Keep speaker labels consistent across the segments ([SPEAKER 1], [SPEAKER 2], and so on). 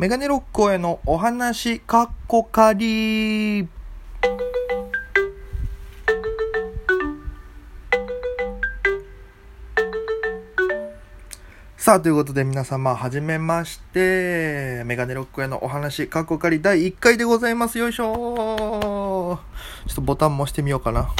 [SPEAKER 1] メガネロッコへのお話、かっこかり。さあ、ということで皆様、はじめまして。メガネロックへのお話、かっこかり第1回でございます。よいしょちょっとボタンも押してみようかな。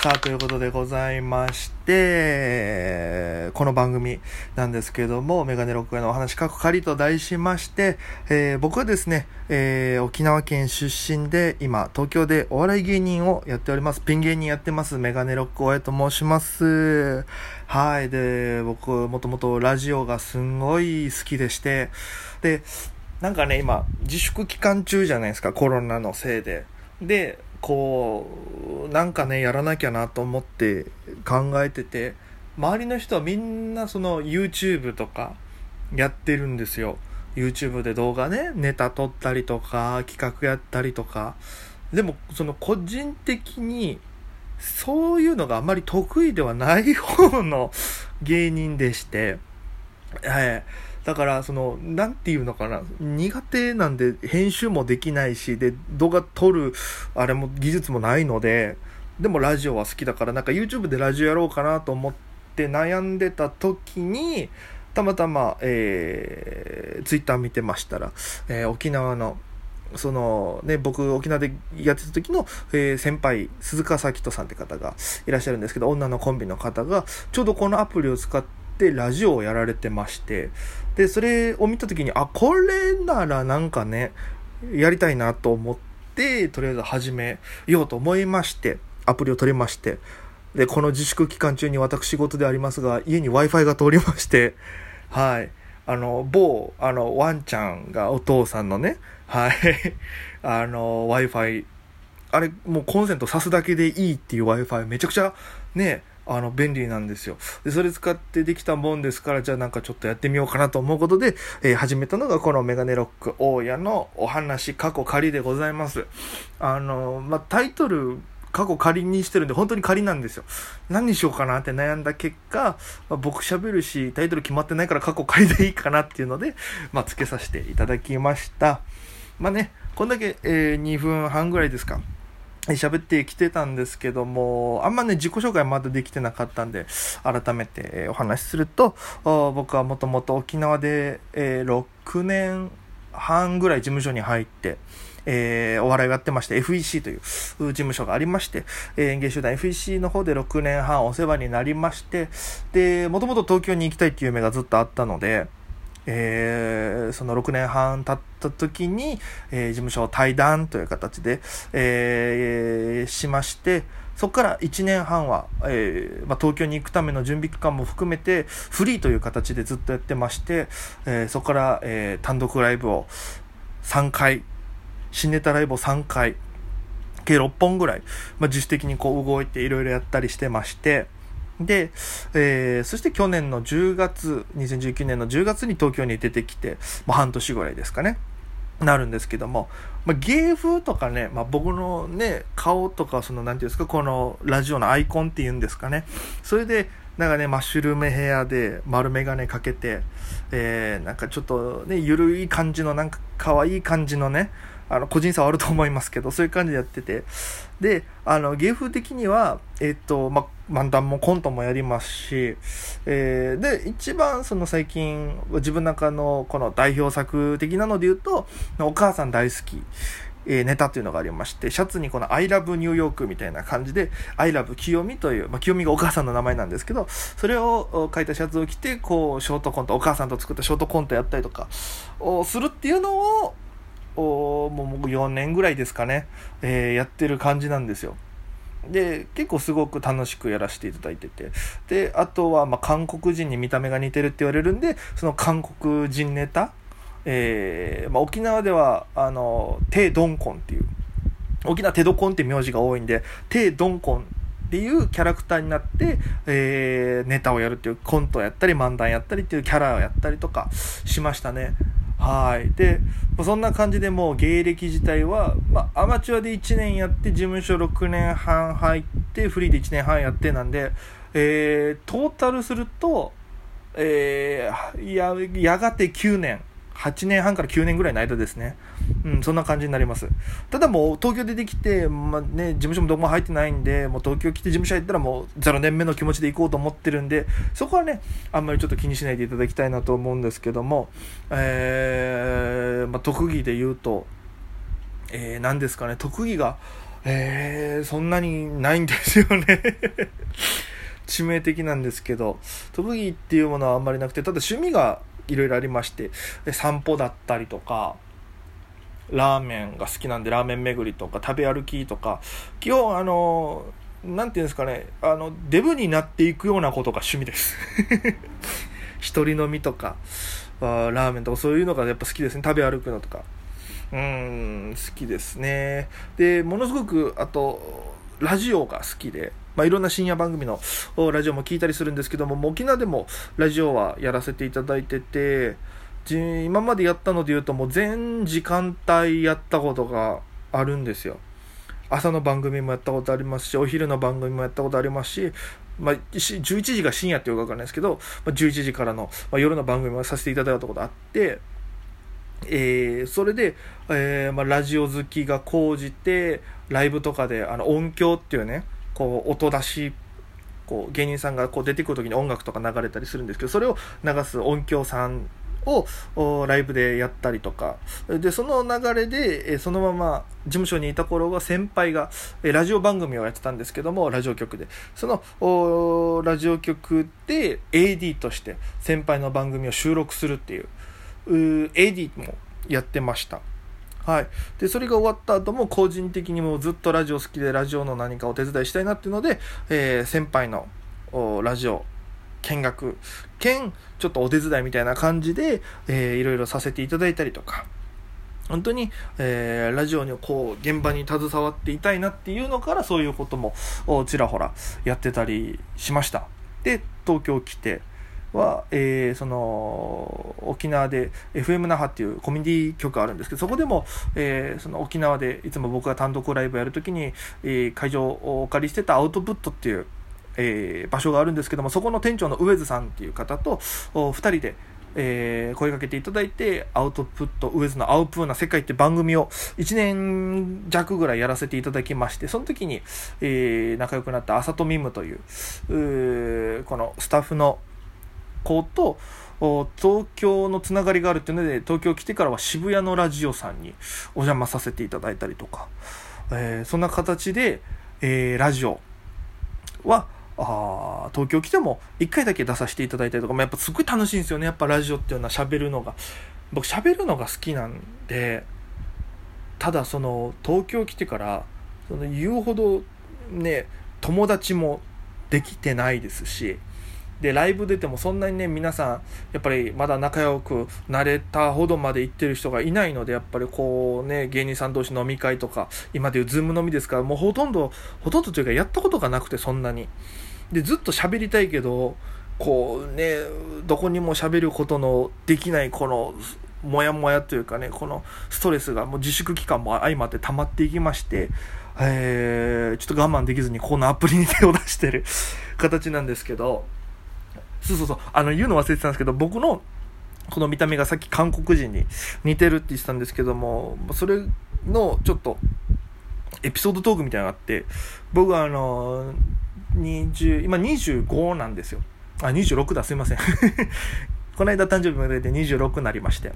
[SPEAKER 1] さあ、ということでございまして、この番組なんですけども、メガネロックへのお話、かっこかりと題しまして、えー僕はですね、えー沖縄県出身で、今、東京でお笑い芸人をやっております。ピン芸人やってます。メガネロック大江と申します。はい。で、僕、もともとラジオがすんごい好きでして、で、なんかね、今、自粛期間中じゃないですか、コロナのせいで。で、こう、なんかね、やらなきゃなと思って考えてて、周りの人はみんなその YouTube とかやってるんですよ。YouTube で動画ね、ネタ撮ったりとか、企画やったりとか。でも、その個人的に、そういうのがあまり得意ではない方の芸人でして、はい。だから、その、なんていうのかな、苦手なんで編集もできないし、で、動画撮る、あれも技術もないので、でもラジオは好きだから、なんか YouTube でラジオやろうかなと思って悩んでた時に、たまたま、えー、ツイッター見てましたら、えー沖縄の、そのね、僕、沖縄でやってた時の、えー先輩、鈴川咲人さんって方がいらっしゃるんですけど、女のコンビの方が、ちょうどこのアプリを使ってラジオをやられてまして、で、それを見た時に、あ、これならなんかね、やりたいなと思って、とりあえず始めようと思いまして、アプリを取りまして、で、この自粛期間中に私事でありますが、家に Wi-Fi が通りまして、はい。あの、某、あの、ワンちゃんがお父さんのね、はい。あの、Wi-Fi、あれ、もうコンセント挿すだけでいいっていう Wi-Fi めちゃくちゃね、あの、便利なんですよ。で、それ使ってできたもんですから、じゃあなんかちょっとやってみようかなと思うことで、えー始めたのがこのメガネロック大家のお話、過去仮でございます。あの、まあ、タイトル、過去仮にしてるんで、本当に仮なんですよ。何にしようかなって悩んだ結果、まあ、僕喋るし、タイトル決まってないから過去仮でいいかなっていうので、まあ、付けさせていただきました。まあね、こんだけ、えー2分半ぐらいですか。喋ってきてたんですけども、あんまね、自己紹介まだできてなかったんで、改めてお話しすると、僕はもともと沖縄で、えー6年半ぐらい事務所に入って、えーお笑いをやってまして、FEC というう事務所がありまして、えー演芸集団 FEC の方で6年半お世話になりまして、で、もともと東京に行きたいっていう夢がずっとあったので、えーその6年半経った時に、えー事務所を退団という形で、えーしまして、そこから1年半は、えーまあ、東京に行くための準備期間も含めて、フリーという形でずっとやってまして、えーそこから、えー単独ライブを3回、新ネタライブを3回、計6本ぐらい、まあ、自主的にこう動いていろいろやったりしてまして、で、えーそして去年の10月、2019年の10月に東京に出てきて、まあ、半年ぐらいですかね。なるんですけども、まあ、芸風とかね、まあ、僕のね、顔とか、その、なんていうんですか、このラジオのアイコンっていうんですかね。それで、なんかね、マッシュルームヘアで丸眼鏡かけて、えー、なんかちょっとね、ゆるい感じの、なんか可愛い感じのね、あの、個人差はあると思いますけど、そういう感じでやってて。で、あの、芸風的には、えっと、ま、漫談もコントもやりますし、えーで、一番その最近、自分の中のこの代表作的なので言うと、お母さん大好き。えネタっていうのがありまして、シャツにこの I love New York みたいな感じで、I love 清美という、まあ、清美がお母さんの名前なんですけど、それを書いたシャツを着て、こう、ショートコント、お母さんと作ったショートコントやったりとか、をするっていうのを、おもう4年ぐらいですかね、えーやってる感じなんですよ。で結構すごく楽しくやらせていただいてて。であとはま韓国人に見た目が似てるって言われるんでその韓国人ネタ、えーまあ、沖縄ではあのテ・ドンコンっていう沖縄テドコンって名字が多いんでテ・ドンコンっていうキャラクターになって、えーネタをやるっていうコントをやったり漫談やったりっていうキャラをやったりとかしましたね。はい。でそんな感じでもう芸歴自体は、まあ、アマチュアで1年やって事務所6年半入ってフリーで1年半やってなんで、えートータルすると、えーややがて9年。8年半から9年ぐらいの間ですね。うん、そんな感じになります。ただもう東京出てきて、まあね、事務所もどこも入ってないんで、もう東京来て事務所入ったらもう0年目の気持ちで行こうと思ってるんで、そこはね、あんまりちょっと気にしないでいただきたいなと思うんですけども、えー、まあ、特技で言うと、えー、何ですかね、特技が、えー、そんなにないんですよね致命的なんですけど、特技っていうものはあんまりなくて、ただ趣味がいろいろありまして、散歩だったりとか、ラーメンが好きなんでラーメン巡りとか食べ歩きとか、基本あの、なんていうんですかね、あの、デブになっていくようなことが趣味です。一人飲みとか、ラーメンとかそういうのがやっぱ好きですね。食べ歩くのとか。うん、好きですね。で、ものすごく、あと、ラジオが好きで、まあ、いろんな深夜番組のラジオも聞いたりするんですけども、沖縄でもラジオはやらせていただいてて、今までやったので言うともう全時間帯やったことがあるんですよ。朝の番組もやったことありますし、お昼の番組もやったことありますし、まあ、11時が深夜っていうかわかんないですけど、まあ、11時からの、まあ、夜の番組もさせていただいたことあって、えー、それで、えーまあ、ラジオ好きが高じて、ライブとかであの音響っていうね、こう音出しこう芸人さんがこう出てくる時に音楽とか流れたりするんですけどそれを流す音響さんをライブでやったりとか。でその流れでそのまま事務所にいた頃は先輩がラジオ番組をやってたんですけどもラジオ局で。そのラジオ局で AD として先輩の番組を収録するっていう AD もやってました。はい、でそれが終わった後も個人的にもずっとラジオ好きでラジオの何かお手伝いしたいなっていうので、えー、先輩のラジオ見学兼ちょっとお手伝いみたいな感じで、えー、いろいろさせていただいたりとか。本当に、えー、ラジオにこう現場に携わっていたいなっていうのからそういうこともちらほらやってたりしました。で東京来ては、えー、その沖縄で FM 那覇っていうコミュニティ局あるんですけどそこでも、えー、その沖縄でいつも僕が単独ライブやるときに、えー、会場をお借りしてたアウトプットっていう、えー、場所があるんですけどもそこの店長の上津さんっていう方と2人で、えー、声かけていただいて、アウトプット、ウェズのアウプーな世界って番組を1年弱ぐらいやらせていただきまして、その時に、えー、仲良くなったあさとみむという、うこのスタッフの子と東京のつながりがあるっていうので東京来てからは渋谷のラジオさんにお邪魔させていただいたりとか、えー、そんな形で、えー、ラジオはあ東京来ても1回だけ出させていただいたりとかもやっぱすごい楽しいんですよね。やっぱラジオっていうのは喋るのが。僕喋るのが好きなんでただその東京来てからその言うほどね友達もできてないですしでライブ出てもそんなにね皆さんやっぱりまだ仲良くなれたほどまで行ってる人がいないのでやっぱりこうね芸人さん同士飲み会とか今でいうズーム飲みですからもうほとんどほとんどというかやったことがなくてそんなに。でずっと喋りたいけどこうねどこにも喋ることのできないこのモヤモヤというかねこのストレスがもう自粛期間も相まって溜まっていきましてえー、ちょっと我慢できずにこのアプリに手を出してる形なんですけどそうそうそう、あの、言うの忘れてたんですけど、僕の、この見た目がさっき韓国人に似てるって言ってたんですけども、それの、ちょっと、エピソードトークみたいなのがあって、僕はあの、20、今25なんですよ。あ、26だ、すいません。この間誕生日までで26になりまして。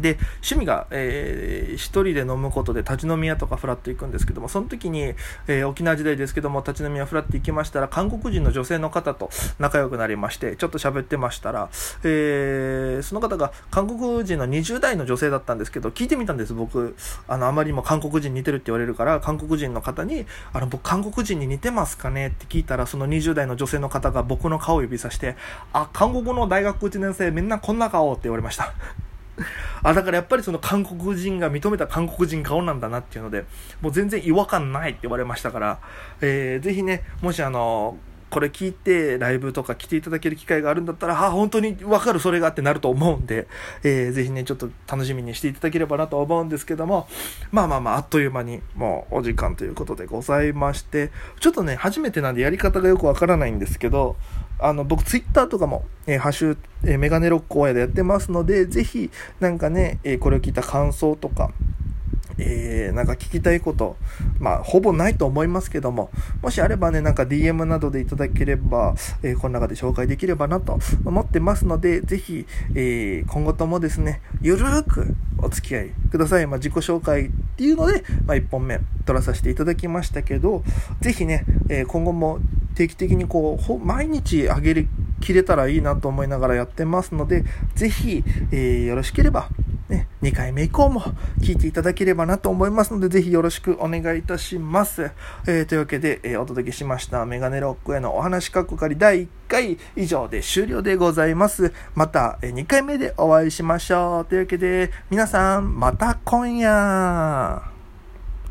[SPEAKER 1] で趣味が、えー、一人で飲むことで立ち飲み屋とかフラッと行くんですけどもその時に、えー、沖縄時代ですけども立ち飲み屋フラッと行きましたら韓国人の女性の方と仲良くなりましてちょっと喋ってましたら、えー、その方が韓国人の20代の女性だったんですけど聞いてみたんです僕。あのあまりにも韓国人似てるって言われるから韓国人の方にあの僕韓国人に似てますかね？って聞いたらその20代の女性の方が僕の顔を指さしてあ韓国の大学1年生みんなこんな顔って言われました。あ、だからやっぱりその韓国人が認めた韓国人顔なんだなっていうので、もう全然違和感ないって言われましたから、えー、ぜひね、もしあのこれ聞いてライブとか来ていただける機会があるんだったら、あ、本当にわかるそれがってなると思うんで、えー、ぜひね、ちょっと楽しみにしていただければなと思うんですけども、まあまあまあ、あっという間にもうお時間ということでございまして、ちょっとね、初めてなんでやり方がよくわからないんですけど、あの、僕、ツイッターとかも、えー、ハッシュ、えー、メガネロック親でやってますので、ぜひ、なんかね、えー、これを聞いた感想とか、えー、なんか聞きたいこと、まあ、ほぼないと思いますけども、もしあればね、なんか DM などでいただければ、えー、この中で紹介できればなと思ってますので、ぜひ、えー、今後ともですね、ゆるーくお付き合いください。まあ、自己紹介っていうので、まあ、1本目撮らさせていただきましたけど、ぜひね、え今後も定期的にこう、ほ毎日あげる、切れたらいいなと思いながらやってますので、ぜひ、えー、よろしければ、ね、2回目以降も聞いていただければなと思いますので、ぜひよろしくお願いいたします。えー、というわけで、えー、お届けしましたメガネロックへのお話かっこかり第1回以上で終了でございます。また、えー、2回目でお会いしましょう。というわけで、皆さん、また今夜